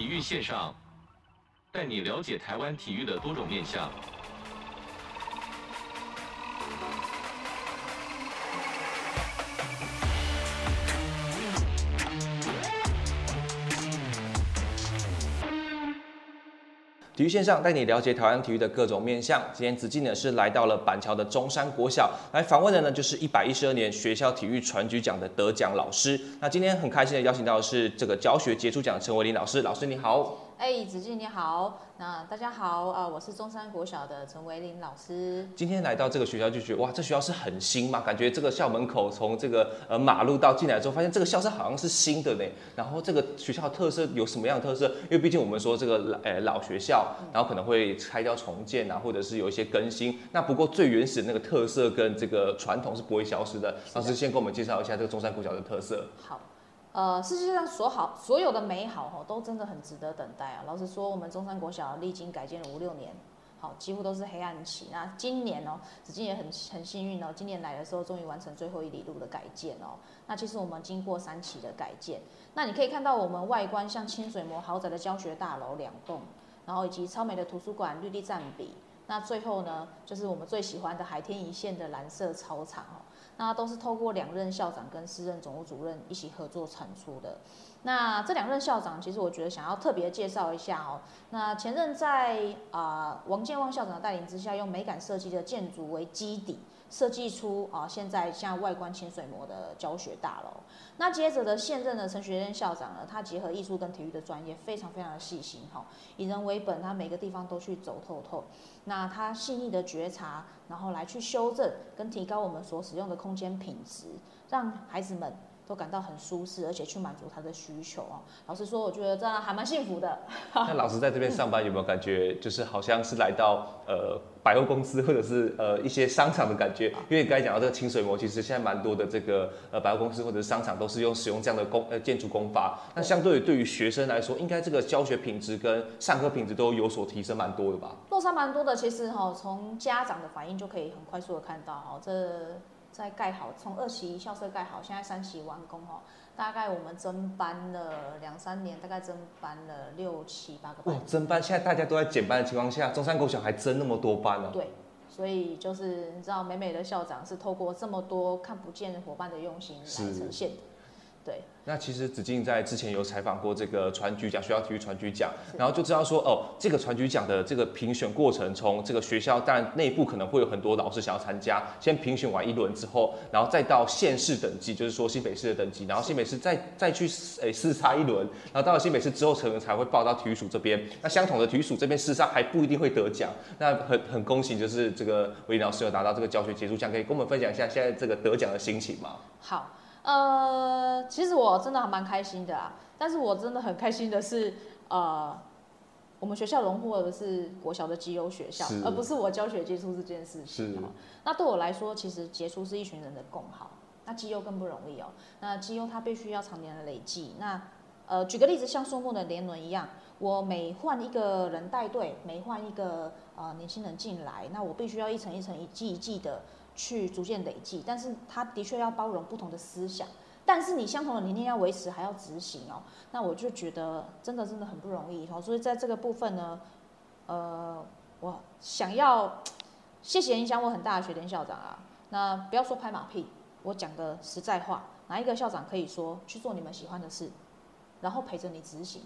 体育线上，带你了解台湾体育的多种面向。体育线上带你了解台湾体育的各种面向。今天子敬呢是来到了板桥的中山国小来访问的呢，就是一百一十二年学校体育传局奖的得奖老师。那今天很开心的邀请到的是这个教学杰出奖陈伟林老师，老师你好。哎，子敬你好，那大家好啊，我是中山国小的陈维林老师。今天来到这个学校就觉得哇，这学校是很新嘛，感觉这个校门口从这个呃马路到进来之后，发现这个校舍好像是新的呢。然后这个学校的特色有什么样的特色？因为毕竟我们说这个老呃老学校，然后可能会拆掉重建啊，或者是有一些更新。那不过最原始的那个特色跟这个传统是不会消失的。老师先给我们介绍一下这个中山国小的特色。好。呃，世界上所好所有的美好哈，都真的很值得等待啊。老实说，我们中山国小历经改建了五六年，好，几乎都是黑暗期。那今年哦，子晋也很很幸运哦，今年来的时候终于完成最后一里路的改建哦。那其实我们经过三期的改建，那你可以看到我们外观像清水模豪宅的教学大楼两栋，然后以及超美的图书馆绿地占比。那最后呢，就是我们最喜欢的海天一线的蓝色操场哦。那都是透过两任校长跟四任总务主任一起合作产出的。那这两任校长，其实我觉得想要特别介绍一下哦。那前任在啊、王建旺校长的带领之下，用美感设计的建筑为基底。设计出啊，现在像外观清水模的教学大楼。那接着的现任的陈学燕校长呢，他结合艺术跟体育的专业，非常非常的细心哈，以人为本，他每个地方都去走透透。那他细腻的觉察，然后来去修正跟提高我们所使用的空间品质，让孩子们。都感到很舒适，而且去满足他的需求哦。老实说，我觉得这样还蛮幸福的。那老师在这边上班有没有感觉，就是好像是来到呃百货公司或者是呃一些商场的感觉？因为刚才讲到这个清水模，其实现在蛮多的这个呃百货公司或者是商场都是用使用这样的工呃建筑工法。那相对于对于学生来说，应该这个教学品质跟上课品质都有所提升蛮多的吧？落差蛮多的，其实哈，从家长的反应就可以很快速的看到哈，这。在盖好，从二期校舍盖好，现在三期完工哦。大概我们增班了两三年，大概增班了六七八个班。哇，增班！现在大家都在减班的情况下，中山国小还增那么多班呢、啊？对，所以就是你知道，美美的校长是透过这么多看不见伙伴的用心来呈现的。对，那其实子晋在之前有采访过这个传举奖，学校体育传举奖，然后就知道说哦，这个传举奖的这个评选过程，从这个学校，当然内部可能会有很多老师想要参加，先评选完一轮之后，然后再到县市等级，就是说新北市的等级，然后新北市再再去诶厮杀一轮，然后到了新北市之后，可能才会报到体育署这边。那相同的体育署这边厮杀还不一定会得奖，那很很恭喜，就是这个维霖老师有拿到这个教学杰出奖，可以跟我们分享一下现在这个得奖的心情吗？好。呃，其实我真的还蛮开心的啊，但是我真的很开心的是，呃，我们学校荣获的是国小的绩优学校，而不是我教学杰出这件事情。是。那对我来说，其实杰出是一群人的共好，那绩优更不容易哦。那绩优它必须要常年的累积。那呃，举个例子，像树木的年轮一样，我每换一个人带队，每换一个呃年轻人进来，那我必须要一层一层、一季一季的。去逐渐累积，但是他的确要包容不同的思想，但是你相同的理念要维持还要执行哦，那我就觉得真的真的很不容易哦，所以在这个部分呢，呃，我想要谢谢影响我很大的学联校长啊，那不要说拍马屁，我讲的实在话，哪一个校长可以说去做你们喜欢的事，然后陪着你执行？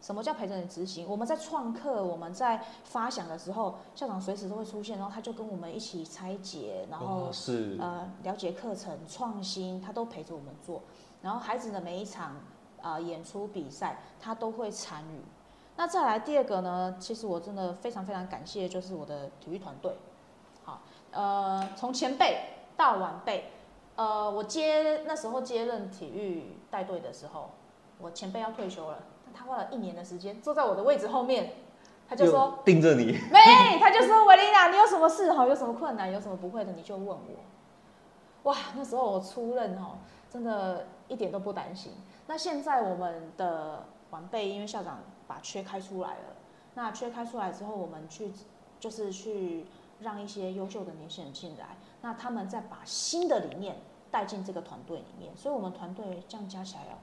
什么叫陪着你执行？我们在创客，我们在发想的时候，校长随时都会出现，然后他就跟我们一起拆解，然后、哦、是呃了解课程创新，他都陪着我们做。然后孩子的每一场啊、呃、演出比赛，他都会参与。那再来第二个呢？其实我真的非常非常感谢，就是我的体育团队。好，呃，从前辈到晚辈，呃，我接那时候接任体育带队的时候，我前辈要退休了。他花了一年的时间坐在我的位置后面，他就说盯着你，没，他就说维琳娜，你有什么事哈，有什么困难，有什么不会的，你就问我。哇，那时候我出任哦，真的一点都不担心。那现在我们的晚辈，因为校长把缺开出来了，那缺开出来之后，我们去就是去让一些优秀的年轻人进来，那他们再把新的理念带进这个团队里面，所以我们团队这样加起来哦。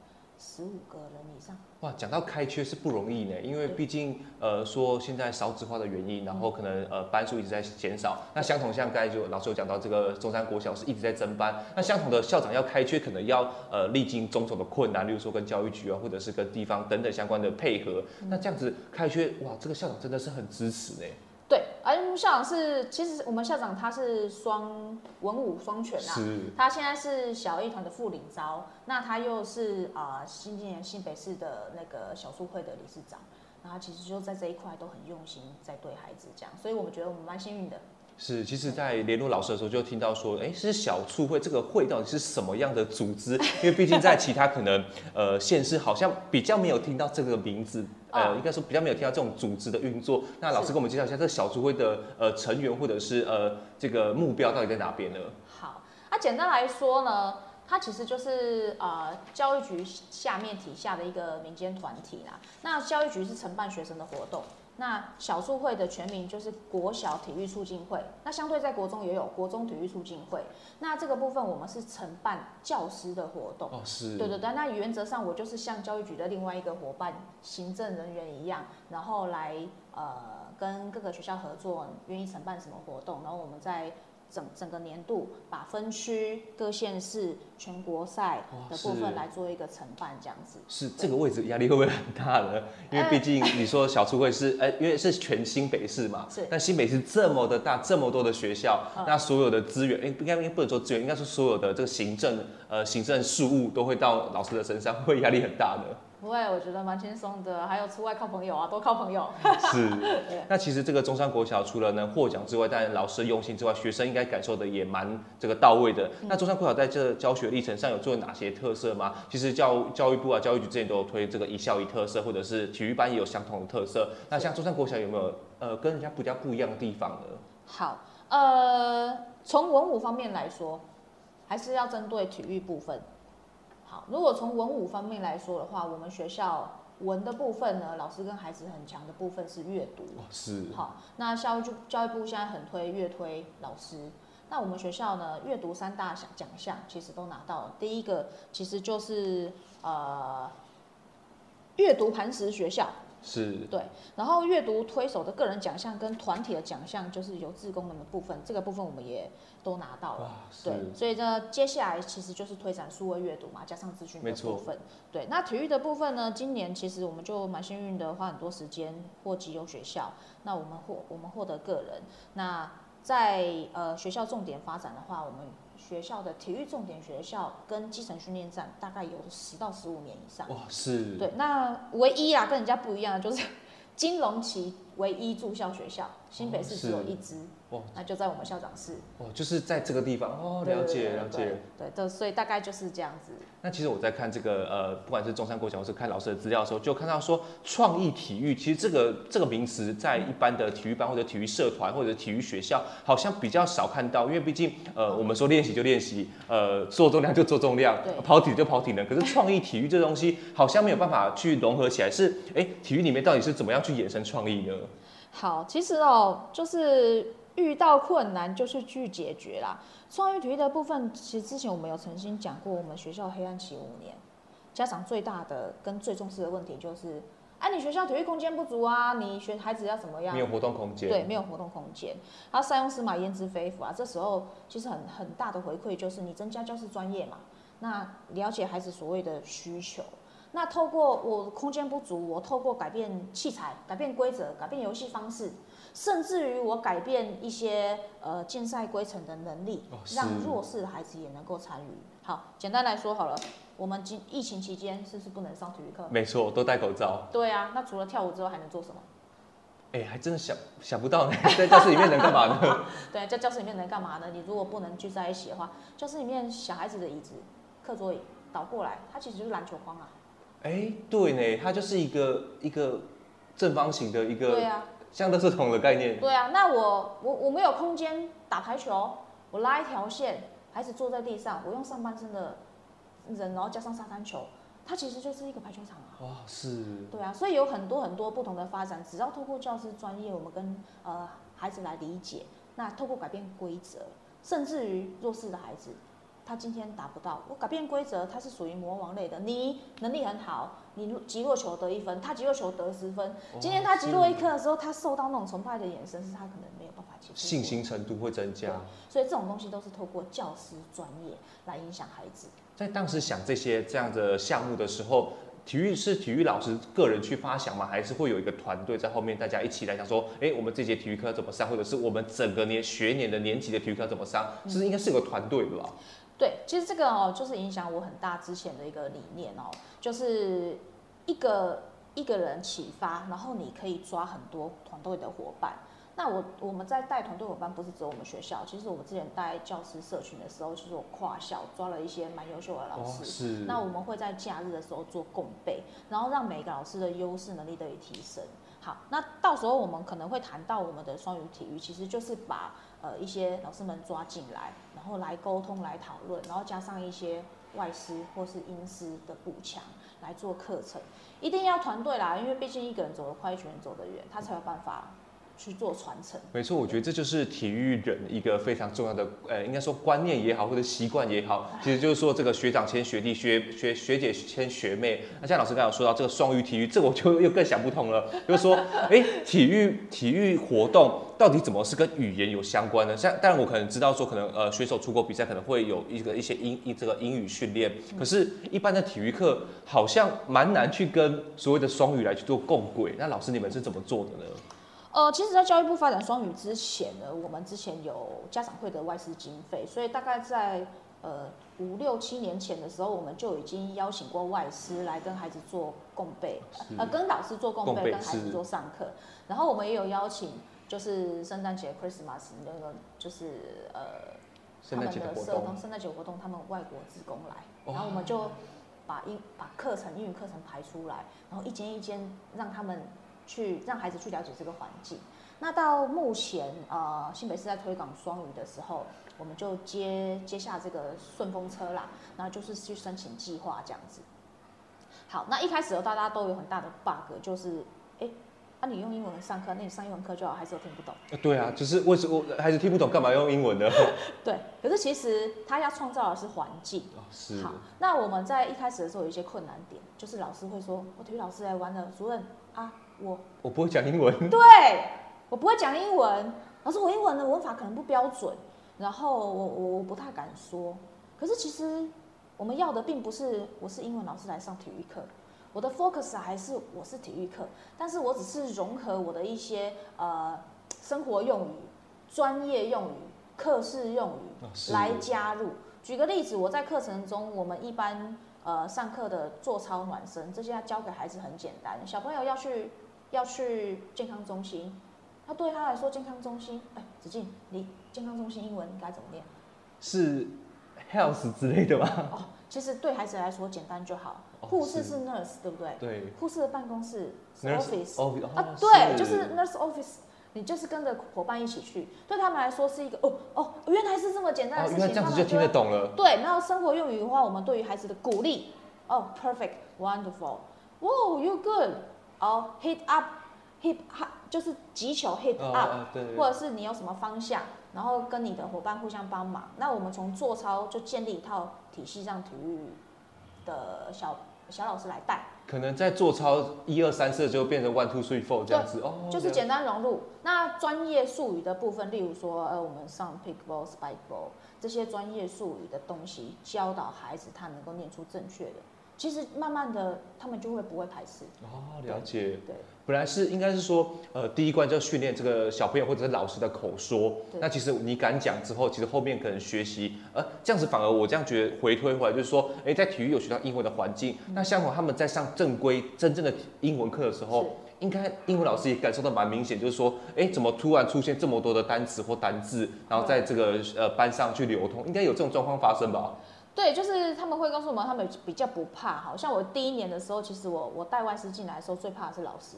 十五个人以上。哇，讲到开缺是不容易呢，因为毕竟呃说现在少子化的原因，然后可能呃班数一直在减少。那相同像刚才就老师有讲到这个中山国小是一直在增班，那相同的校长要开缺，可能要呃历经种种的困难，例如说跟教育局啊，或者是跟地方等等相关的配合。那这样子开缺，哇，这个校长真的是很支持呢。对，而校长是，其实我们校长他是双文武双全啊，他现在是小艺团的副领招，那他又是啊、呃、新今年新北市的那个小书会的理事长，然后其实就在这一块都很用心在对孩子这样，所以我们觉得我们蛮幸运的。是，其实，在联络老师的时候，就听到说，哎，是小促会这个会到底是什么样的组织？因为毕竟在其他可能，呃，县市好像比较没有听到这个名字，呃，应该说比较没有听到这种组织的运作。那老师给我们介绍一下，这个小促会的呃成员或者是呃这个目标到底在哪边呢？好，那简单来说呢，它其实就是呃教育局下面底下的一个民间团体啦。那教育局是承办学生的活动。那小数会的全名就是国小体育促进会，那相对在国中也有国中体育促进会。那这个部分我们是承办教师的活动，哦是，对对对。那原则上我就是像教育局的另外一个伙伴，行政人员一样，然后来呃跟各个学校合作，愿意承办什么活动，然后我们在。整整个年度把分区、各县市、全国赛的部分来做一个承办，这样子。是这个位置压力会不会很大呢？因为毕竟你说小初会是哎、欸，因为是全新北市嘛。是。但新北市这么的大，这么多的学校，嗯、那所有的资源，哎、欸，应该应该不能说资源，应该说所有的这个行政呃行政事务都会到老师的身上，会压力很大的。不会，我觉得蛮轻松的。还有出外靠朋友啊，多靠朋友。是。那其实这个中山国小除了能获奖之外，当然老师的用心之外，学生应该感受的也蛮这个到位的。嗯、那中山国小在这教学历程上有做哪些特色吗？其实教教育部啊、教育局之前都有推这个一校一特色，或者是体育班也有相同的特色。那像中山国小有没有呃跟人家比较不一样的地方呢？好，呃，从文武方面来说，还是要针对体育部分。如果从文武方面来说的话，我们学校文的部分呢，老师跟孩子很强的部分是阅读。是。好，那教育教育部现在很推阅推老师，那我们学校呢，阅读三大奖奖项其实都拿到了。第一个其实就是呃，阅读磐石学校。是。对，然后阅读推手的个人奖项跟团体的奖项，就是由自工们的部分，这个部分我们也。都拿到了，对，所以呢，接下来其实就是推展数位阅读嘛，加上资讯的部分，对。那体育的部分呢，今年其实我们就蛮幸运的，花很多时间获集优学校，那我们获我们获得个人，那在呃学校重点发展的话，我们学校的体育重点学校跟基层训练站大概有十到十五年以上，哇，是，对。那唯一啊，跟人家不一样的就是 金融旗唯一住校学校，新北市只有一支。哦，那就在我们校长室。哦，就是在这个地方哦，了解了解，对对，所以大概就是这样子。那其实我在看这个呃，不管是中山国小或是看老师的资料的时候，就看到说创意体育，其实这个这个名词在一般的体育班或者体育社团或者体育学校好像比较少看到，因为毕竟呃，我们说练习就练习，呃，做重量就做重量，跑体就跑体能，可是创意体育这东西好像没有办法去融合起来，是哎，体育里面到底是怎么样去衍生创意呢？好，其实哦，就是。遇到困难就是去解决啦。创意体育的部分，其实之前我们有曾经讲过，我们学校黑暗期五年，家长最大的跟最重视的问题就是，哎、啊，你学校体育空间不足啊，你学孩子要怎么样？没有活动空间。对，没有活动空间。他塞翁失马焉知非福啊。这时候其实很很大的回馈就是，你增加教师专业嘛，那了解孩子所谓的需求。那透过我空间不足，我透过改变器材、改变规则、改变游戏方式。甚至于我改变一些呃竞赛规程的能力，让弱势的孩子也能够参与。好，简单来说好了，我们今疫情期间是不是不能上体育课？没错，都戴口罩。对啊，那除了跳舞之外还能做什么？哎、欸，还真的想想不到呢，在教室里面能干嘛呢？对，在教室里面能干嘛呢？你如果不能聚在一起的话，教室里面小孩子的椅子、课桌椅倒过来，它其实就是篮球框啊。哎、欸，对呢，它就是一个一个正方形的一个。对啊。像都是同的概念。对啊，那我我我没有空间打排球，我拉一条线，孩子坐在地上，我用上半身的人，然后加上沙滩球，它其实就是一个排球场啊。哇，是。对啊，所以有很多很多不同的发展，只要透过教师专业，我们跟呃孩子来理解，那透过改变规则，甚至于弱势的孩子，他今天达不到，我改变规则，他是属于魔王类的。你能力很好，你击落球得一分，他击落球得十分。今天他击落一颗的时候，他受到那种崇拜的眼神，是他可能没有办法接受。信心程度会增加。所以这种东西都是透过教师专业来影响孩子。在当时想这些这样的项目的时候，体育是体育老师个人去发想吗？还是会有一个团队在后面，大家一起来想说，哎、欸，我们这节体育课怎么上，或者是我们整个年学年的年级的体育课怎么上？是，是应该是有个团队的吧？对，其实这个哦，就是影响我很大之前的一个理念哦，就是一个一个人启发，然后你可以抓很多团队的伙伴。那我我们在带团队伙伴，不是只有我们学校，其实我们之前带教师社群的时候，其实我跨校抓了一些蛮优秀的老师。哦、是。那我们会在假日的时候做共备，然后让每一个老师的优势能力得以提升。好，那到时候我们可能会谈到我们的双语体育，其实就是把呃一些老师们抓进来，然然后来沟通、来讨论，然后加上一些外师或是英师的补强来做课程。一定要团队啦，因为毕竟一个人走得快，一群人走得远，他才有办法。去做传承，没错，我觉得这就是体育人一个非常重要的，呃，应该说观念也好，或者习惯也好，其实就是说这个学长牵学弟，学学学姐牵学妹。那像老师刚刚有说到这个双语体育，这个我就又更想不通了，就是说，哎，体育体育活动到底怎么是跟语言有相关呢？像当然我可能知道说，可能呃选手出国比赛可能会有一个一些英一这个英语训练，可是一般的体育课好像蛮难去跟所谓的双语来去做共轨。那老师你们是怎么做的呢？呃，其实，在教育部发展双语之前呢，我们之前有家长会的外师经费，所以大概在呃五六七年前的时候，我们就已经邀请过外师来跟孩子做共备，呃，跟老师做共备，跟孩子做上课。然后我们也有邀请，就是圣诞节 Christmas 那个，就是呃他们的社工圣诞节活动，他们外国职工来，然后我们就把英把课程英语课程排出来，然后一间一间让他们。去让孩子去了解这个环境。那到目前，呃，新北市在推广双语的时候，我们就接接下这个顺风车啦，然后就是去申请计划这样子。好，那一开始大家都有很大的 bug，就是，哎、欸，那、啊、你用英文上课，那你上英文课就好，还是我听不懂？对啊，就是为什么孩子听不懂，干嘛用英文呢？对，可是其实他要创造的是环境。是。好，那我们在一开始的时候有一些困难点，就是老师会说，我体育老师来玩了，主任啊。我我不会讲英文，对，我不会讲英文，老师，我英文的文法可能不标准，然后我我我不太敢说。可是其实我们要的并不是我是英文老师来上体育课，我的 focus 还是我是体育课，但是我只是融合我的一些呃生活用语、专业用语、课室用语来加入。举个例子，我在课程中，我们一般呃上课的做操暖身这些要教给孩子很简单，小朋友要去。要去健康中心，那对他来说，健康中心，哎、欸，子敬，你健康中心英文应该怎么念？是 health 之类的吧？哦，其实对孩子来说简单就好。护、哦、士是 nurse，对不对？对。护士的办公室是 office。哦，啊，对，就是 nurse office。你就是跟着伙伴一起去，对他们来说是一个哦哦，原来是这么简单的事情。哦、原来这样子就听得懂了。对，然后生活用语的话，我们对于孩子的鼓励，哦，perfect，wonderful，哇，you good。哦、oh，hit up，hit up 就是击球，hit up，、oh, 对或者是你有什么方向，然后跟你的伙伴互相帮忙。那我们从做操就建立一套体系，让体育的小小老师来带。可能在做操一二三四就变成 one two three four 这样子哦，就是简单融入。那专业术语的部分，例如说，呃，我们上 pickleball、spikeball 这些专业术语的东西，教导孩子他能够念出正确的。其实慢慢的，他们就会不会排斥哦，了解。对，本来是应该是说，呃，第一关就要训练这个小朋友或者是老师的口说。那其实你敢讲之后，其实后面可能学习，呃，这样子反而我这样觉得回推回来就是说，哎，在体育有学到英文的环境，嗯、那相反他们在上正规真正的英文课的时候，应该英文老师也感受到蛮明显，就是说，哎，怎么突然出现这么多的单词或单字，然后在这个呃班上去流通，应该有这种状况发生吧？对，就是他们会告诉我们，他们比较不怕。好像我第一年的时候，其实我我带外师进来的时候，最怕的是老师。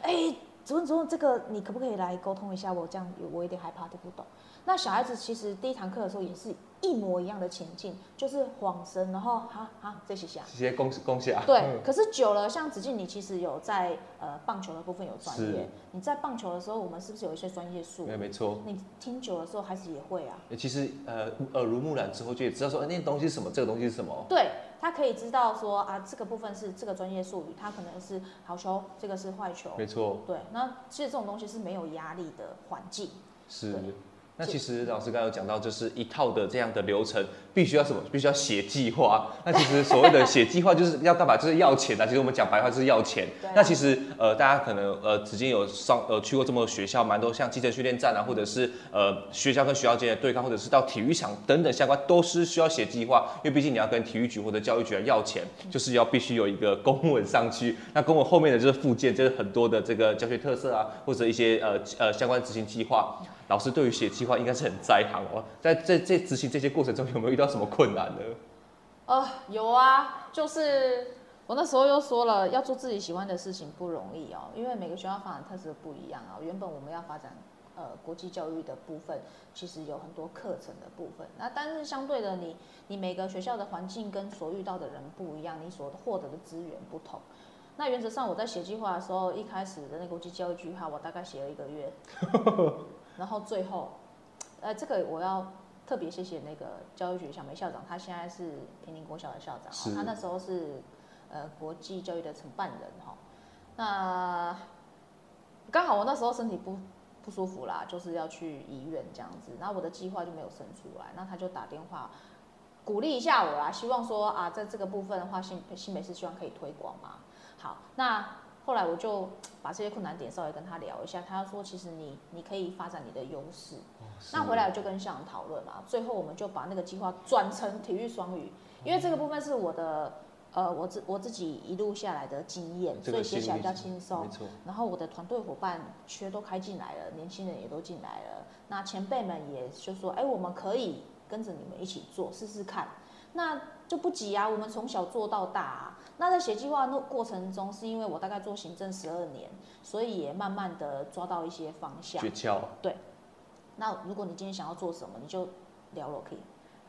哎，主任主任，这个你可不可以来沟通一下？我这样我有点害怕，听不懂。那小孩子其实第一堂课的时候也是一模一样的情境，就是晃神，然后哈哈这些下，这些恭恭喜啊。对，嗯、可是久了，像子敬，你其实有在呃棒球的部分有专业，你在棒球的时候，我们是不是有一些专业术语？没错。你听久了之后，还是也会啊。其实呃耳濡目染之后，就也知道说，哎，那东西是什么，这个东西是什么。对，他可以知道说啊，这个部分是这个专业术语，他可能是好球，这个是坏球。没错。对，那其实这种东西是没有压力的环境。是。那其实老师刚刚有讲到，就是一套的这样的流程，必须要什么？必须要写计划。那其实所谓的写计划，就是要干嘛？就是要钱啊。其实我们讲白话就是要钱。啊、那其实呃，大家可能呃，曾经有上呃去过这么多学校，蛮多像基层训练站啊，或者是呃学校跟学校间的对抗，或者是到体育场等等相关，都是需要写计划。因为毕竟你要跟体育局或者教育局来要钱，就是要必须有一个公文上去。那公文后面的就是附件，就是很多的这个教学特色啊，或者一些呃呃相关执行计划。老师对于写计划应该是很在行哦，在这这执行这些过程中有没有遇到什么困难呢？呃，有啊，就是我那时候又说了，要做自己喜欢的事情不容易哦，因为每个学校发展特色不一样啊。原本我们要发展呃国际教育的部分，其实有很多课程的部分，那但是相对的你，你你每个学校的环境跟所遇到的人不一样，你所获得的资源不同。那原则上我在写计划的时候，一开始的那个国际教育计划，我大概写了一个月。然后最后，呃，这个我要特别谢谢那个教育局小梅校长，他现在是平林国小的校长，是他那时候是呃国际教育的承办人哈。那刚好我那时候身体不不舒服啦，就是要去医院这样子，然后我的计划就没有生出来，那他就打电话鼓励一下我啦，希望说啊，在这个部分的话，新新北市希望可以推广嘛。好，那。后来我就把这些困难点稍微跟他聊一下，他说其实你你可以发展你的优势。哦、那回来我就跟校长讨论嘛，最后我们就把那个计划转成体育双语，因为这个部分是我的呃我自我自己一路下来的经验，所以写起来比较轻松。没错。然后我的团队伙伴缺都开进来了，年轻人也都进来了，那前辈们也就说，哎，我们可以跟着你们一起做试试看，那就不急啊，我们从小做到大啊。那在写计划的过程中，是因为我大概做行政十二年，所以也慢慢的抓到一些方向。诀窍。对。那如果你今天想要做什么，你就聊了可以。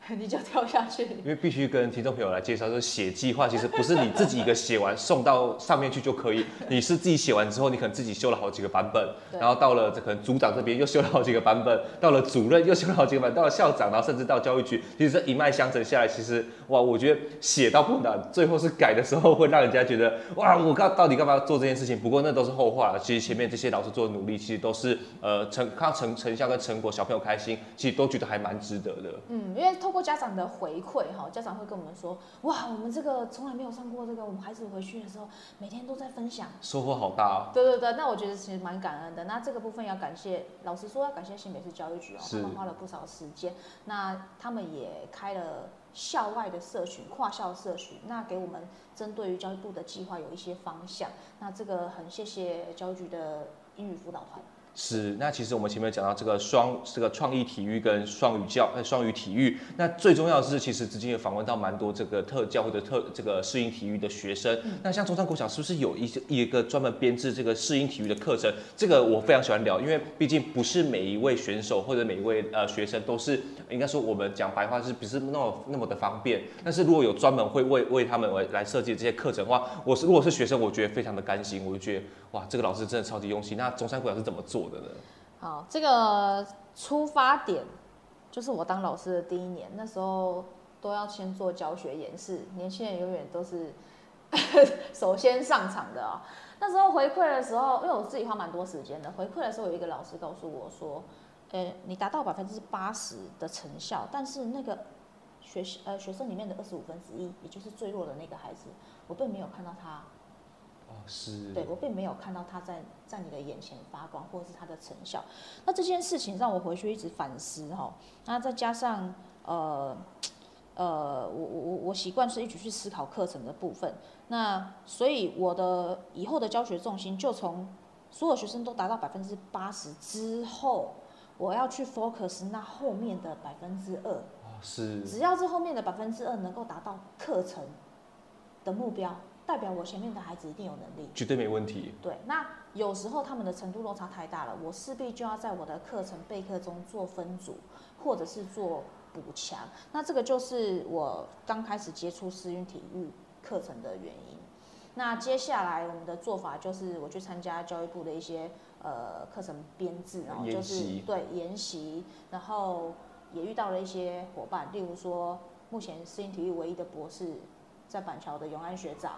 你就跳下去，因为必须跟听众朋友来介绍，说写计划其实不是你自己一个写完送到上面去就可以，你是自己写完之后，你可能自己修了好几个版本，然后到了这可能组长这边又修了好几个版本，到了主任又修了好几个版本，到了校长，然后甚至到教育局，其实这一脉相承下来，其实哇，我觉得写到不难，最后是改的时候会让人家觉得哇，我干，到底干嘛要做这件事情？不过那都是后话了，其实前面这些老师做的努力，其实都是呃成看到成成效跟成果，小朋友开心，其实都觉得还蛮值得的。嗯，因为透过家长的回馈哈，家长会跟我们说，哇，我们这个从来没有上过这个，我们孩子回去的时候每天都在分享，收获好大啊。对对对，那我觉得其实蛮感恩的。那这个部分要感谢，老实说要感谢新北市教育局哦，他们花了不少时间，那他们也开了校外的社群，跨校社群，那给我们针对于教育部的计划有一些方向。那这个很谢谢教育局的英语辅导团。是，那其实我们前面讲到这个双这个创意体育跟双语教呃双语体育，那最重要的是，其实之前也访问到蛮多这个特教或者特这个适应体育的学生。嗯、那像中山国小是不是有一些一个专门编制这个适应体育的课程？这个我非常喜欢聊，因为毕竟不是每一位选手或者每一位呃学生都是应该说我们讲白话是不是那么那么的方便。但是如果有专门会为为他们来来设计这些课程的话，我是如果是学生，我觉得非常的甘心，我就觉得哇，这个老师真的超级用心。那中山国小是怎么做？好，这个出发点就是我当老师的第一年，那时候都要先做教学演示，年轻人永远都是 首先上场的啊。那时候回馈的时候，因为我自己花蛮多时间的，回馈的时候有一个老师告诉我说：“诶，你达到百分之八十的成效，但是那个学呃学生里面的二十五分之一，也就是最弱的那个孩子，我并没有看到他。”是，对，我并没有看到他在在你的眼前发光，或者是他的成效。那这件事情让我回去一直反思哈。那再加上呃呃，我我我我习惯是一直去思考课程的部分。那所以我的以后的教学重心就从所有学生都达到百分之八十之后，我要去 focus 那后面的百分之二。是，只要这后面的百分之二能够达到课程的目标。代表我前面的孩子一定有能力，绝对没问题。对，那有时候他们的程度落差太大了，我势必就要在我的课程备课中做分组，或者是做补强。那这个就是我刚开始接触私运体育课程的原因。那接下来我们的做法就是，我去参加教育部的一些呃课程编制，然后就是对研习，然后也遇到了一些伙伴，例如说目前私运体育唯一的博士在板桥的永安学长，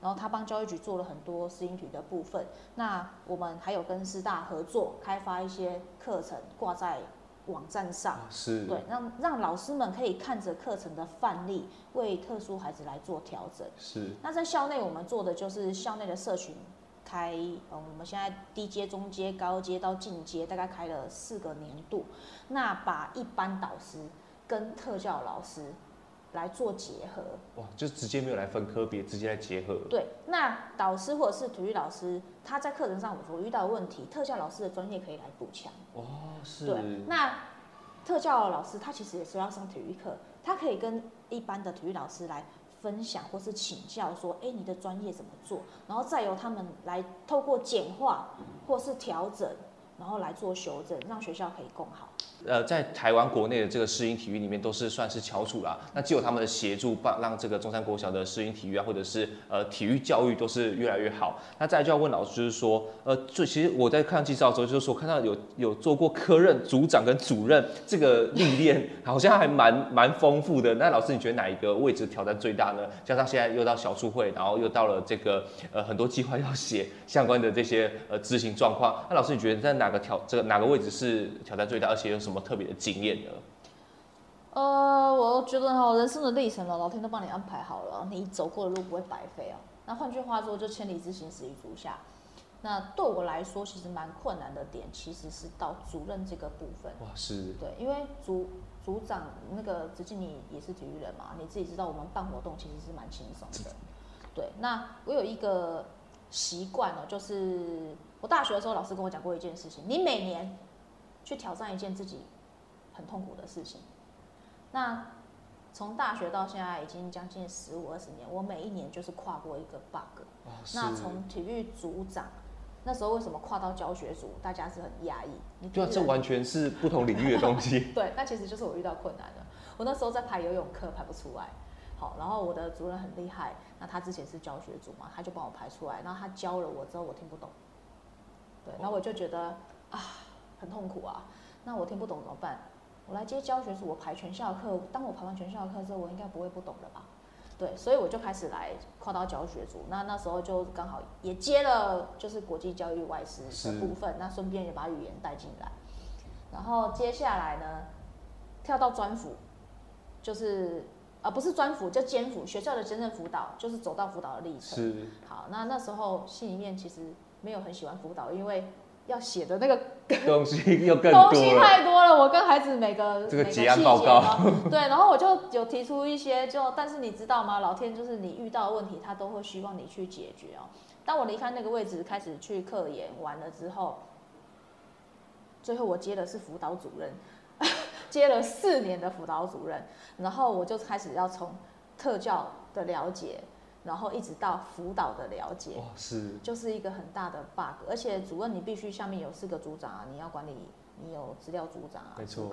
然后他帮教育局做了很多私营体育的部分。那我们还有跟师大合作开发一些课程挂在网站上，是对，让让老师们可以看着课程的范例，为特殊孩子来做调整。是。那在校内，我们做的就是校内的社群开，嗯，我们现在低阶、中阶、高阶到进阶，大概开了四个年度。那把一般导师跟特教老师来做结合。哇，就直接没有来分科别，直接来结合。对，那导师或者是体育老师，他在课程上我遇到的问题，特教老师的专业可以来补强。哦，是。对，那特教老师他其实也是要上体育课，他可以跟一般的体育老师来分享或是请教，说，哎，你的专业怎么做？然后再由他们来透过简化或是调整，然后来做修正，让学校可以更好。呃，在台湾国内的这个世运体育里面，都是算是翘楚啦。那既有他们的协助，帮让这个中山国小的世运体育啊，或者是呃体育教育都是越来越好。那再来就要问老师，就是说，呃，就其实我在看介绍的时候，就是说看到有有做过科任组长跟主任这个历练，好像还蛮蛮丰富的。那老师，你觉得哪一个位置挑战最大呢？加上现在又到小处会，然后又到了这个呃很多计划要写相关的这些呃执行状况。那老师，你觉得在哪个挑这个哪个位置是挑战最大，而且有什么？什么特别的经验呢？呃，我觉得哈，人生的历程了，老天都帮你安排好了，你走过的路不会白费啊。那换句话说，就千里之行，始于足下。那对我来说，其实蛮困难的点，其实是到主任这个部分。哇，是。对，因为组组长那个子敬，你也是体育人嘛，你自己知道，我们办活动其实是蛮轻松的。对，那我有一个习惯呢，就是我大学的时候，老师跟我讲过一件事情，你每年。去挑战一件自己很痛苦的事情。那从大学到现在已经将近十五二十年，我每一年就是跨过一个 bug。哦，那从体育组长那时候为什么跨到教学组，大家是很压抑？对啊，这完全是不同领域的东西。对，那其实就是我遇到困难了。我那时候在排游泳课排不出来，好，然后我的主任很厉害，那他之前是教学组嘛，他就帮我排出来，然后他教了我之后我听不懂，对，然后我就觉得啊。很痛苦啊，那我听不懂怎么办？我来接教学组，我排全校课。当我排完全校课之后，我应该不会不懂了吧？对，所以我就开始来跨到教学组。那那时候就刚好也接了，就是国际教育外师的部分。那顺便也把语言带进来。然后接下来呢，跳到专辅，就是呃不是专辅，叫兼辅，学校的兼任辅导，就是走到辅导的历程。是。好，那那时候心里面其实没有很喜欢辅导，因为。要写的那个 东西又更多东西太多了，我跟孩子每个这个结案报告，对，然后我就有提出一些，就但是你知道吗？老天就是你遇到的问题，他都会希望你去解决哦。当我离开那个位置，开始去科研完了之后，最后我接的是辅导主任，接了四年的辅导主任，然后我就开始要从特教的了解。然后一直到辅导的了解，哇，是，就是一个很大的 bug，而且主任你必须下面有四个组长啊，你要管理，你有资料组长啊，没错，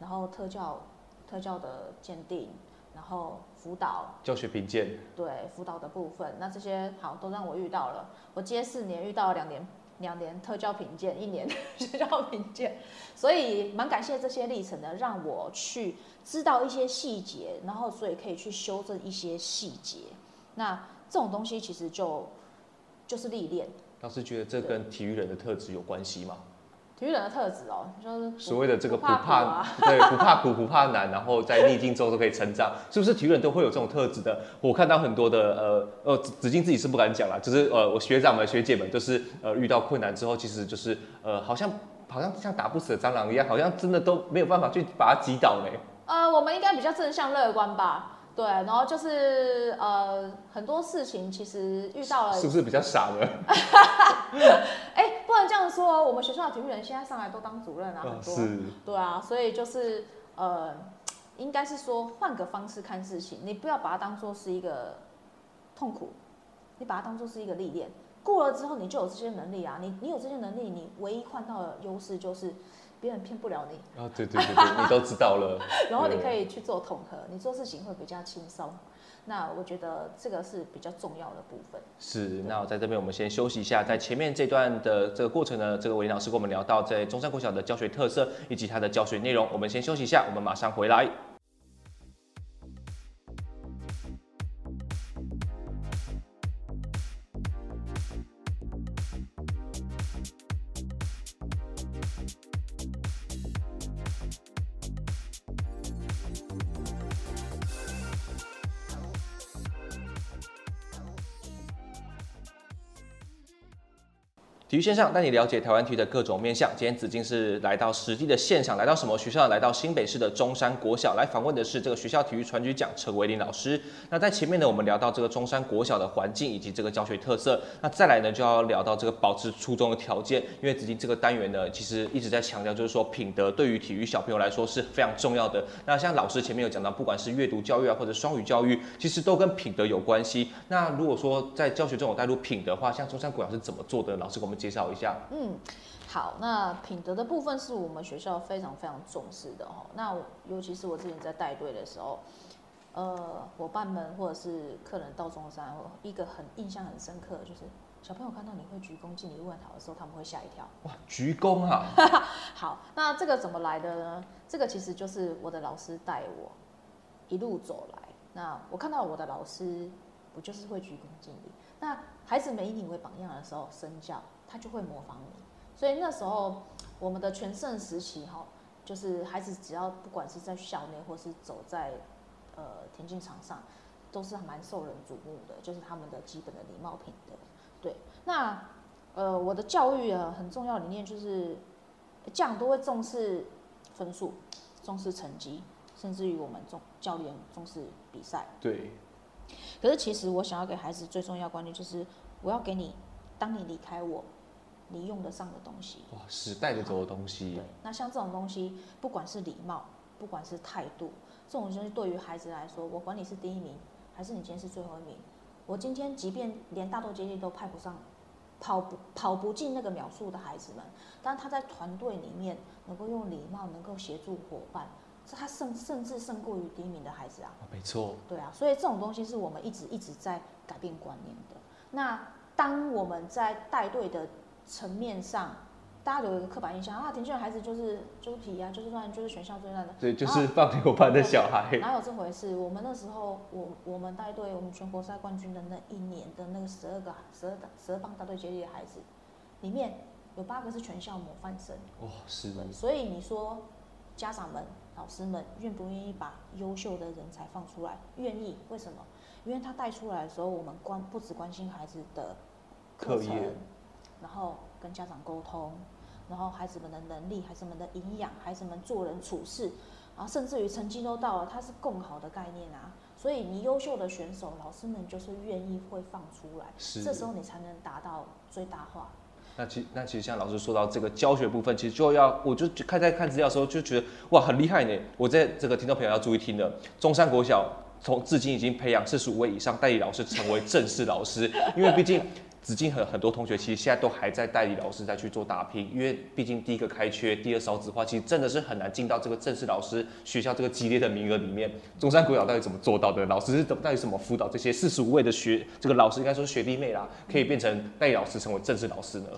然后特教，特教的鉴定，然后辅导，教学评鉴，对，辅导的部分，那这些好都让我遇到了，我接四年遇到了两年，两年特教评鉴，一年 学校评鉴，所以蛮感谢这些历程的，让我去知道一些细节，然后所以可以去修正一些细节。那这种东西其实就就是历练。老师觉得这跟体育人的特质有关系吗？体育人的特质哦，就是所谓的这个不怕，不怕苦啊、对，不怕苦不怕难，然后在逆境中都可以成长，是不是体育人都会有这种特质的？我看到很多的呃呃，子敬自己是不敢讲啦，就是呃我学长们学姐们就是呃遇到困难之后，其实就是呃好像好像像打不死的蟑螂一样，好像真的都没有办法去把它击倒呢。呃，我们应该比较正向乐观吧。对，然后就是呃，很多事情其实遇到了，是不是比较傻的？哎，不能这样说，我们学校的体育人现在上来都当主任啊，很多，是，对啊，所以就是呃，应该是说换个方式看事情，你不要把它当做是一个痛苦，你把它当做是一个历练，过了之后你就有这些能力啊，你你有这些能力，你唯一换到的优势就是别人骗不了你。啊，对对对对，你都知道了。然后你可以去做统合，你做事情会比较轻松。那我觉得这个是比较重要的部分。是，那我在这边我们先休息一下，在前面这段的这个过程呢，这个韦林老师跟我们聊到在中山国小的教学特色以及它的教学内容，我们先休息一下，我们马上回来。体育线上带你了解台湾体育的各种面向。今天子敬是来到实际的现场，来到什么学校？来到新北市的中山国小，来访问的是这个学校体育传局长陈韦伶老师。那在前面呢，我们聊到这个中山国小的环境以及这个教学特色。那再来呢，就要聊到这个保持初中的条件。因为子敬这个单元呢，其实一直在强调，就是说品德对于体育小朋友来说是非常重要的。那像老师前面有讲到，不管是阅读教育啊，或者双语教育，其实都跟品德有关系。那如果说在教学中有带入品德的话，像中山国小是怎么做的？老师给我们介绍一下。嗯，好，那品德的部分是我们学校非常非常重视的哦。那尤其是我之前在带队的时候，呃，伙伴们或者是客人到中山，一个很印象很深刻的就是小朋友看到你会鞠躬敬礼问好的时候，他们会吓一跳。哇，鞠躬啊！好，那这个怎么来的呢？这个其实就是我的老师带我一路走来。那我看到我的老师不就是会鞠躬敬礼？那孩子们以你为榜样的时候，身教。他就会模仿你，所以那时候我们的全盛时期哈，就是孩子只要不管是在校内或是走在呃田径场上，都是蛮受人瞩目的，就是他们的基本的礼貌品德。对，那呃我的教育啊很重要理念就是，这样都会重视分数，重视成绩，甚至于我们重教练重视比赛。对。可是其实我想要给孩子最重要观念就是，我要给你，当你离开我。你用得上的东西，哇，时代的走的东西。对，那像这种东西，不管是礼貌，不管是态度，这种东西对于孩子来说，我管你是第一名，还是你今天是最后一名，我今天即便连大头接力都派不上，跑不跑不进那个秒数的孩子们，但他在团队里面能够用礼貌，能够协助伙伴，是他胜甚至胜过于第一名的孩子啊。没错。对啊，所以这种东西是我们一直一直在改变观念的。那当我们在带队的层面上，大家有一个刻板印象啊，田径的孩子就是就是皮啊，就是乱，就是全校最烂的。对，就是放牛班的小孩。哪有这回事？我们那时候，我我们带队，我们全国赛冠军的那一年的那个十二个十二十二棒大队接力的孩子，里面有八个是全校模范生。哇，是。的，所以你说家长们、老师们愿不愿意把优秀的人才放出来？愿意。为什么？因为他带出来的时候，我们关不只关心孩子的课程。然后跟家长沟通，然后孩子们的能力、孩子们的营养、孩子们做人处事，然后甚至于成绩都到了，它是共好的概念啊。所以你优秀的选手，老师们就是愿意会放出来，是这时候你才能达到最大化。那其那其实像老师说到这个教学部分，其实就要我就看在看资料的时候就觉得哇很厉害呢。我在这个听众朋友要注意听的，中山国小从至今已经培养四十五位以上代理老师成为正式老师，因为毕竟。子敬和很多同学其实现在都还在代理老师在去做打拼，因为毕竟第一个开缺，第二少子化，其实真的是很难进到这个正式老师学校这个激烈的名额里面。中山国小到底怎么做到的？老师是怎到底怎么辅导这些四十五位的学这个老师，应该说学弟妹啦，可以变成代理老师，成为正式老师呢？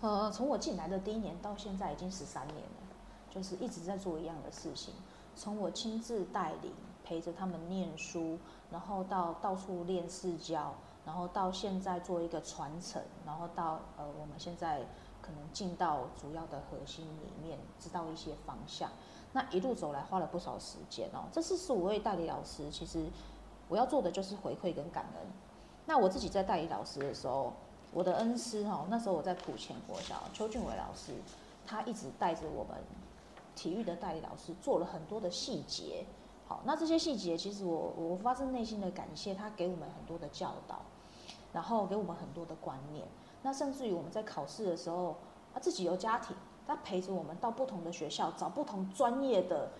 呃，从我进来的第一年到现在已经十三年了，就是一直在做一样的事情。从我亲自带领陪着他们念书，然后到到处练试教。然后到现在做一个传承，然后到呃我们现在可能进到主要的核心里面，知道一些方向。那一路走来花了不少时间哦。这四十五位代理老师，其实我要做的就是回馈跟感恩。那我自己在代理老师的时候，我的恩师哦，那时候我在埔前国小，邱俊伟老师，他一直带着我们体育的代理老师做了很多的细节。好，那这些细节其实我我发自内心的感谢他给我们很多的教导。然后给我们很多的观念，那甚至于我们在考试的时候，他自己有家庭，他陪着我们到不同的学校，找不同专业的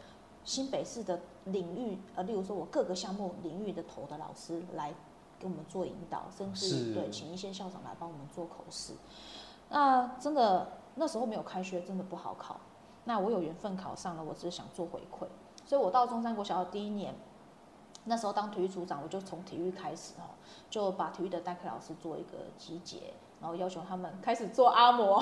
新北市的领域，呃，例如说我各个项目领域的头的老师来给我们做引导，甚至对请一些校长来帮我们做口试。那真的那时候没有开学，真的不好考。那我有缘分考上了，我只是想做回馈，所以我到中山国小的第一年，那时候当体育组长，我就从体育开始哦，就把体育的代课老师做一个集结。然后要求他们开始做阿摩，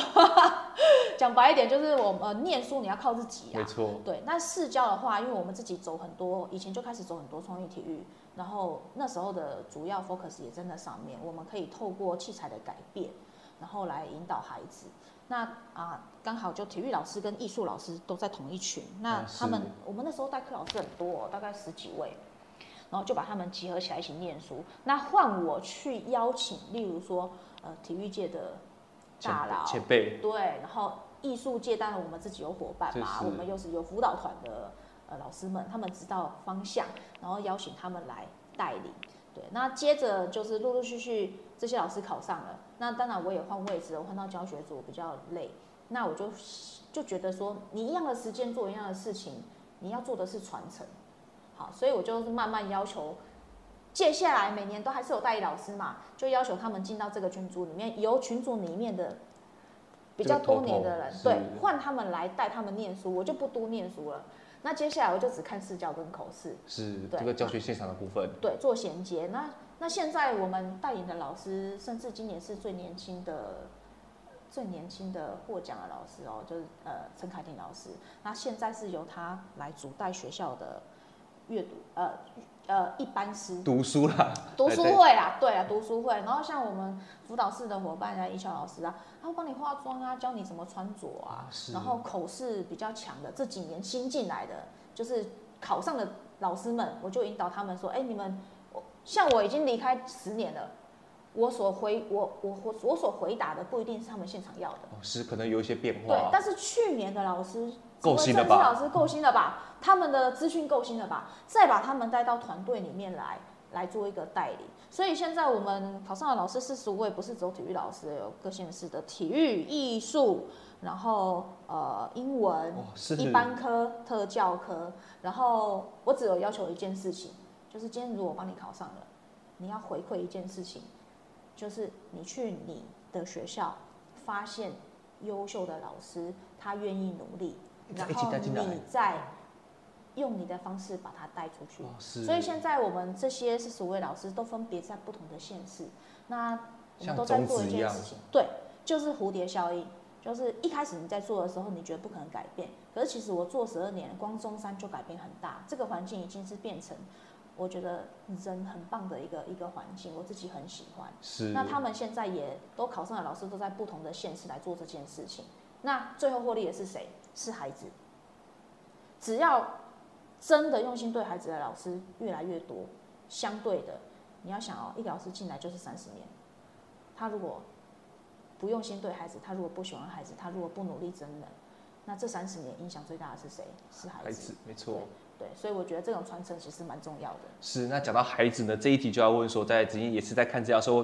讲白一点就是我们、呃、念书你要靠自己啊。没错。对，那市教的话，因为我们自己走很多，以前就开始走很多创意体育，然后那时候的主要 focus 也在那上面，我们可以透过器材的改变，然后来引导孩子。那啊，刚好就体育老师跟艺术老师都在同一群，那他们、嗯、我们那时候代课老师很多，大概十几位。然后就把他们集合起来一起念书。那换我去邀请，例如说，呃，体育界的大佬前辈，对，然后艺术界当然我们自己有伙伴嘛，我们又是有辅导团的呃老师们，他们知道方向，然后邀请他们来带领。对，那接着就是陆陆续续这些老师考上了，那当然我也换位置，我换到教学组比较累，那我就就觉得说，你一样的时间做一样的事情，你要做的是传承。好，所以我就是慢慢要求，接下来每年都还是有代理老师嘛，就要求他们进到这个群组里面，由群组里面的比较多年的人，对，换他们来带他们念书，我就不多念书了。那接下来我就只看试教跟口试，是这个教学现场的部分，对，做衔接。那那现在我们带领的老师，甚至今年是最年轻的、最年轻的获奖的老师哦，就是呃陈凯婷老师。那现在是由他来主带学校的。阅读，呃呃，一般师读书啦，读书会啦，对啊，读书会。然后像我们辅导室的伙伴啊，艺校老师啊，他会帮你化妆啊，教你怎么穿着啊。是。然后口试比较强的，这几年新进来的，就是考上的老师们，我就引导他们说，哎，你们，像我已经离开十年了，我所回我我我我所回答的不一定是他们现场要的。是，可能有一些变化。对，但是去年的老师。够新了吧？老师够新了吧？他们的资讯够新了吧？再把他们带到团队里面来，来做一个带领。所以现在我们考上的老师四十五位，不是只有体育老师，有各县市的体育、艺术，然后呃英文、一般科、特教科。然后我只有要求一件事情，就是今天如果帮你考上了，你要回馈一件事情，就是你去你的学校发现优秀的老师，他愿意努力。然后你再用你的方式把他带出去。所以现在我们这些四十五位老师都分别在不同的县市，那我们都在做一件事情，对，就是蝴蝶效应。就是一开始你在做的时候，你觉得不可能改变，可是其实我做十二年，光中山就改变很大。这个环境已经是变成我觉得人很棒的一个一个环境，我自己很喜欢。是。那他们现在也都考上了老师都在不同的县市来做这件事情。那最后获利的是谁？是孩子。只要真的用心对孩子的老师越来越多，相对的，你要想哦，一个老师进来就是三十年。他如果不用心对孩子，他如果不喜欢孩子，他如果不努力真人，那这三十年影响最大的是谁？是孩子。孩子，没错。对，所以我觉得这种传承其实蛮重要的。是，那讲到孩子呢，这一题就要问说，在子靖也是在看资料的时候，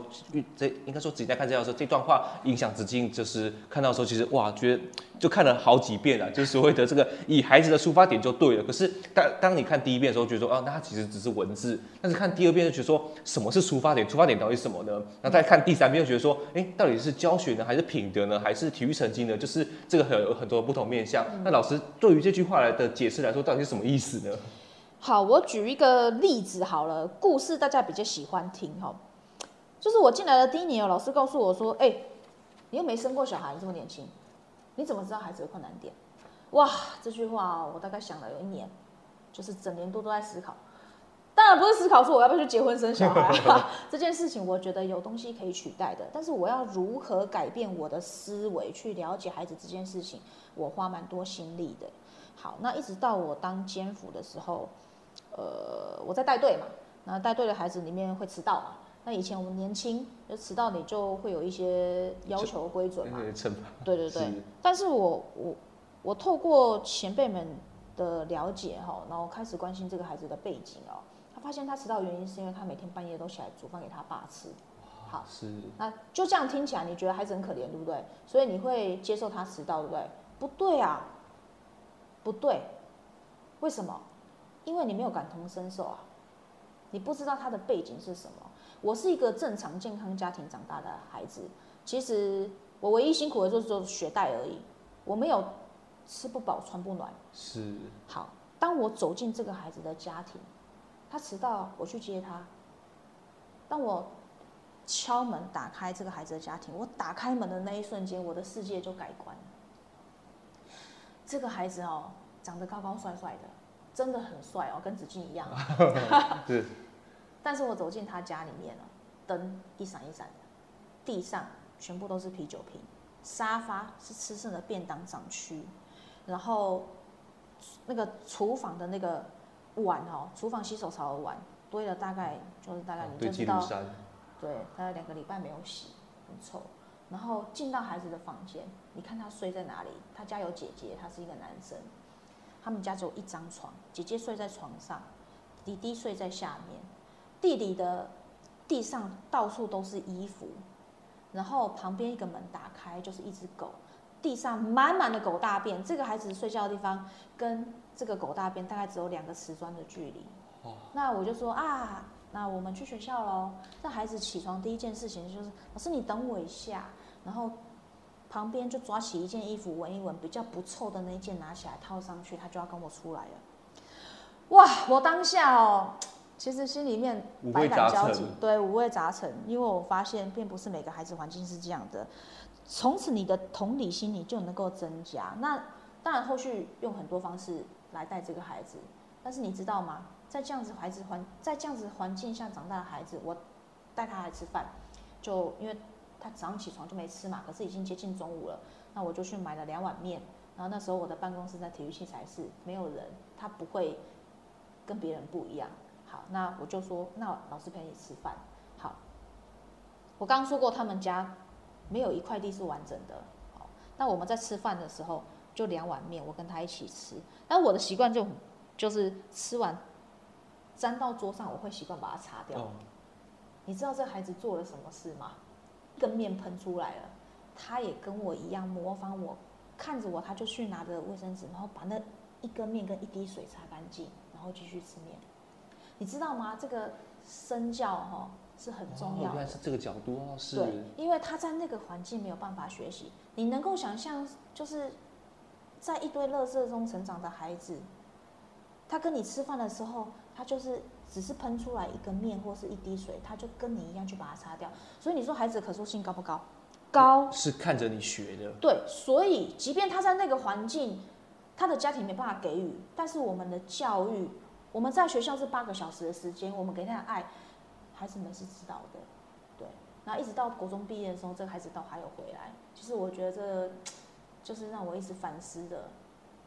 这应该说子靖在看资料的时候，这段话影响子靖，就是看到的时候，其实哇，觉得就看了好几遍了，就是所谓的这个以孩子的出发点就对了。可是当当你看第一遍的时候，觉得说啊，那它其实只是文字；但是看第二遍就觉得说，什么是出发点？出发点到底是什么呢？那再看第三遍就觉得说，哎，到底是教学呢，还是品德呢，还是体育成绩呢？就是这个很有很多不同面向。那老师对于这句话来的解释来说，到底是什么意思？好，我举一个例子好了，故事大家比较喜欢听哈。就是我进来的第一年，有老师告诉我说：“哎、欸，你又没生过小孩，你这么年轻，你怎么知道孩子的困难点？”哇，这句话我大概想了有一年，就是整年度都在思考。当然不是思考说我要不要去结婚生小孩啊，这件事情我觉得有东西可以取代的，但是我要如何改变我的思维去了解孩子这件事情，我花蛮多心力的。好，那一直到我当监辅的时候。呃，我在带队嘛，那带队的孩子里面会迟到嘛。那以前我们年轻，就迟到你就会有一些要求规准嘛。对对对。是但是我我我透过前辈们的了解哈，然后开始关心这个孩子的背景哦，他发现他迟到原因是因为他每天半夜都起来煮饭给他爸吃。好，是。那就这样听起来，你觉得孩子很可怜，对不对？所以你会接受他迟到，对不对？不对啊，不对，为什么？因为你没有感同身受啊，你不知道他的背景是什么。我是一个正常健康家庭长大的孩子，其实我唯一辛苦的就是做学贷而已，我没有吃不饱穿不暖。是。好，当我走进这个孩子的家庭，他迟到，我去接他。当我敲门打开这个孩子的家庭，我打开门的那一瞬间，我的世界就改观。这个孩子哦，长得高高帅帅的，真的很帅哦，跟子俊一样。是。但是我走进他家里面了，灯一闪一闪的，地上全部都是啤酒瓶，沙发是吃剩的便当长区，然后那个厨房的那个碗哦，厨房洗手槽的碗堆了大概就是大概你就知道，对，大概两个礼拜没有洗，很臭。然后进到孩子的房间，你看他睡在哪里？他家有姐姐，他是一个男生，他们家只有一张床，姐姐睡在床上，弟弟睡在下面。弟弟的地上到处都是衣服，然后旁边一个门打开就是一只狗，地上满满的狗大便。这个孩子睡觉的地方跟这个狗大便大概只有两个瓷砖的距离。哦。那我就说啊，那我们去学校喽。这孩子起床第一件事情就是，老师你等我一下。然后旁边就抓起一件衣服闻一闻，比较不臭的那一件拿起来套上去，他就要跟我出来了。哇，我当下哦。其实心里面百感交集，对，五味杂陈。因为我发现，并不是每个孩子环境是这样的。从此，你的同理心你就能够增加。那当然，后续用很多方式来带这个孩子。但是你知道吗？在这样子孩子环，在这样子环境下长大的孩子，我带他来吃饭，就因为他早上起床就没吃嘛，可是已经接近中午了，那我就去买了两碗面。然后那时候我的办公室在体育器材室，没有人，他不会跟别人不一样。好，那我就说，那老师陪你吃饭。好，我刚说过，他们家没有一块地是完整的。好，那我们在吃饭的时候，就两碗面，我跟他一起吃。那我的习惯就就是吃完沾到桌上，我会习惯把它擦掉。哦。你知道这孩子做了什么事吗？一个面喷出来了，他也跟我一样模仿我，看着我，他就去拿着卫生纸，然后把那一根面跟一滴水擦干净，然后继续吃面。你知道吗？这个身教哈是很重要的。原来是这个角度哦，是。对，因为他在那个环境没有办法学习。你能够想象，就是在一堆垃圾中成长的孩子，他跟你吃饭的时候，他就是只是喷出来一个面或是一滴水，他就跟你一样去把它擦掉。所以你说孩子的可塑性高不高？高。是看着你学的。对，所以即便他在那个环境，他的家庭没办法给予，但是我们的教育。我们在学校是八个小时的时间，我们给他的爱，孩子们是知道的，对。那一直到国中毕业的时候，这个孩子倒还有回来。其实我觉得这就是让我一直反思的，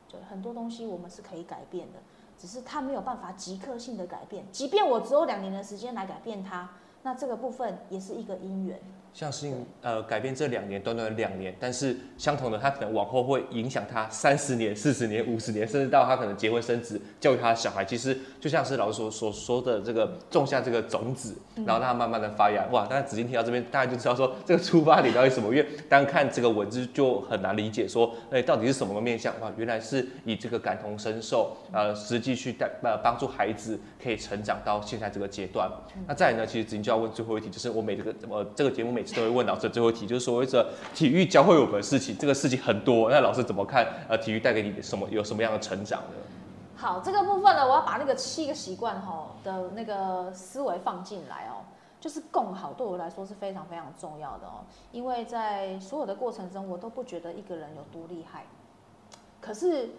就很多东西我们是可以改变的，只是他没有办法即刻性的改变。即便我只有两年的时间来改变他，那这个部分也是一个因缘。像是呃改变这两年，短短的两年，但是相同的，他可能往后会影响他三十年、四十年、五十年，甚至到他可能结婚生子，教育他的小孩。其实就像是老师所所说的这个种下这个种子，然后让它慢慢的发芽。哇！但是子金听到这边，大家就知道说这个出发点到底什么？因为单看这个文字就很难理解说，哎，到底是什么个面向？哇，原来是以这个感同身受，呃，实际去带呃帮助孩子可以成长到现在这个阶段。那再来呢，其实子金就要问最后一题，就是我每这个呃这个节目每次都会问老师最后一题，就是所谓的体育教会我们的事情，这个事情很多，那老师怎么看？呃，体育带给你什么？有什么样的成长呢？好，这个部分呢，我要把那个七个习惯哈的那个思维放进来哦，就是共好对我来说是非常非常重要的哦，因为在所有的过程中，我都不觉得一个人有多厉害。可是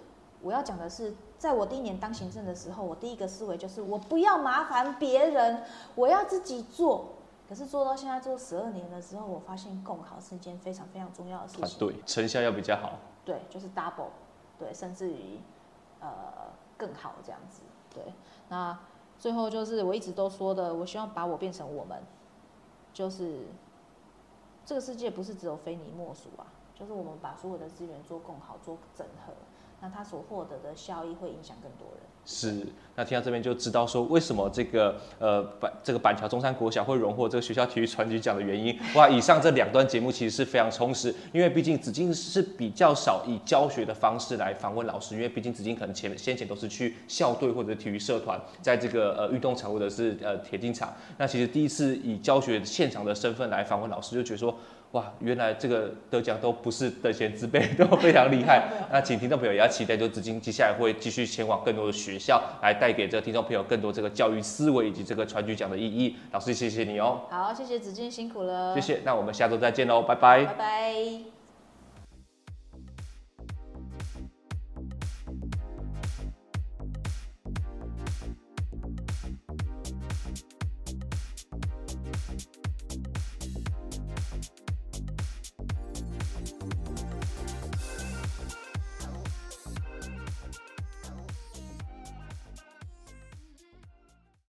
我要讲的是，在我第一年当行政的时候，我第一个思维就是我不要麻烦别人，我要自己做。可是做到现在做十二年的时候，我发现共考是一件非常非常重要的事情。对，成效要比较好。对，就是 double，对，甚至于呃更好这样子。对，那最后就是我一直都说的，我希望把我变成我们，就是这个世界不是只有非你莫属啊，就是我们把所有的资源做共好，做整合。那他所获得的效益会影响更多人。是，那听到这边就知道说，为什么这个呃板这个板桥中山国小会荣获这个学校体育传举奖的原因。哇，以上这两段节目其实是非常充实，因为毕竟子金是比较少以教学的方式来访问老师，因为毕竟子金可能前先前都是去校队或者体育社团，在这个呃运动场或者是呃铁径场。那其实第一次以教学现场的身份来访问老师，就觉得说。哇，原来这个得奖都不是等闲之辈，都非常厉害。那请听众朋友也要期待，就子金接下来会继续前往更多的学校，来带给这个听众朋友更多这个教育思维以及这个传举奖的意义。老师，谢谢你哦。好，谢谢子金，辛苦了。谢谢，那我们下周再见喽，拜拜。拜拜。